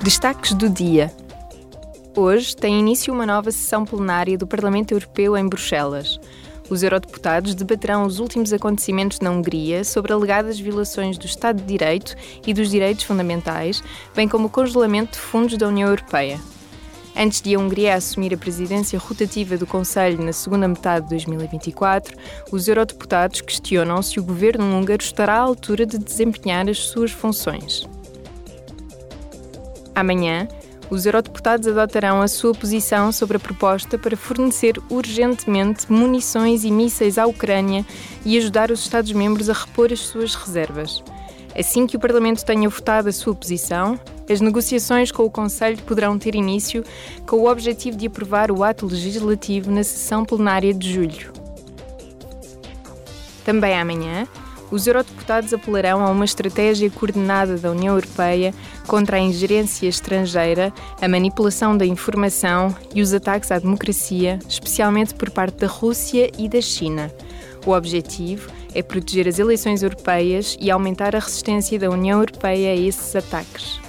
Destaques do dia. Hoje tem início uma nova sessão plenária do Parlamento Europeu em Bruxelas. Os eurodeputados debaterão os últimos acontecimentos na Hungria sobre alegadas violações do Estado de Direito e dos direitos fundamentais, bem como o congelamento de fundos da União Europeia. Antes de a Hungria assumir a presidência rotativa do Conselho na segunda metade de 2024, os eurodeputados questionam se o governo húngaro estará à altura de desempenhar as suas funções. Amanhã, os eurodeputados adotarão a sua posição sobre a proposta para fornecer urgentemente munições e mísseis à Ucrânia e ajudar os Estados-membros a repor as suas reservas. Assim que o Parlamento tenha votado a sua posição, as negociações com o Conselho poderão ter início com o objetivo de aprovar o ato legislativo na sessão plenária de julho. Também amanhã, os eurodeputados apelarão a uma estratégia coordenada da União Europeia contra a ingerência estrangeira, a manipulação da informação e os ataques à democracia, especialmente por parte da Rússia e da China. O objetivo é proteger as eleições europeias e aumentar a resistência da União Europeia a esses ataques.